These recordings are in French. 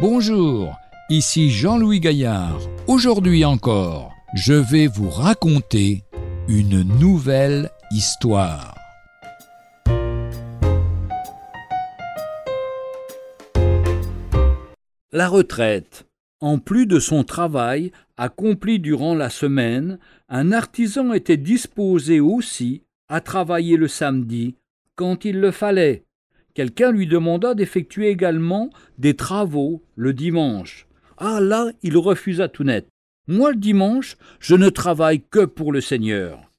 Bonjour, ici Jean-Louis Gaillard. Aujourd'hui encore, je vais vous raconter une nouvelle histoire. La retraite. En plus de son travail accompli durant la semaine, un artisan était disposé aussi à travailler le samedi quand il le fallait. Quelqu'un lui demanda d'effectuer également des travaux le dimanche. Ah là, il refusa tout net. Moi, le dimanche, je ne travaille que pour le Seigneur.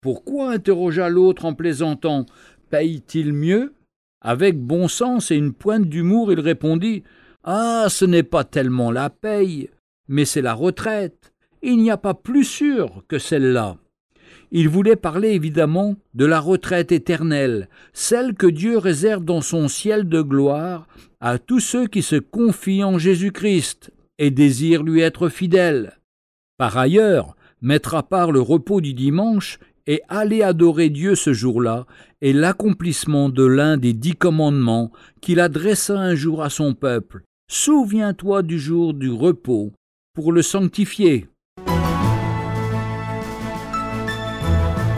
Pourquoi interrogea l'autre en plaisantant. Paye-t-il mieux? Avec bon sens et une pointe d'humour, il répondit. Ah, ce n'est pas tellement la paye, mais c'est la retraite. Il n'y a pas plus sûr que celle-là. Il voulait parler évidemment de la retraite éternelle, celle que Dieu réserve dans son ciel de gloire à tous ceux qui se confient en Jésus-Christ et désirent lui être fidèles. Par ailleurs, mettre à part le repos du dimanche et aller adorer Dieu ce jour-là est l'accomplissement de l'un des dix commandements qu'il adressa un jour à son peuple. Souviens-toi du jour du repos pour le sanctifier.